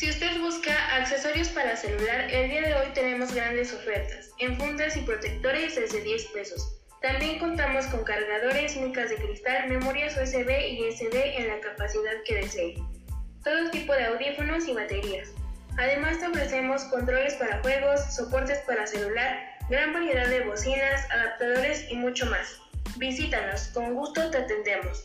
Si usted busca accesorios para celular, el día de hoy tenemos grandes ofertas, en fundas y protectores desde 10 pesos. También contamos con cargadores, micas de cristal, memorias USB y SD en la capacidad que desee. Todo tipo de audífonos y baterías. Además te ofrecemos controles para juegos, soportes para celular, gran variedad de bocinas, adaptadores y mucho más. Visítanos, con gusto te atendemos.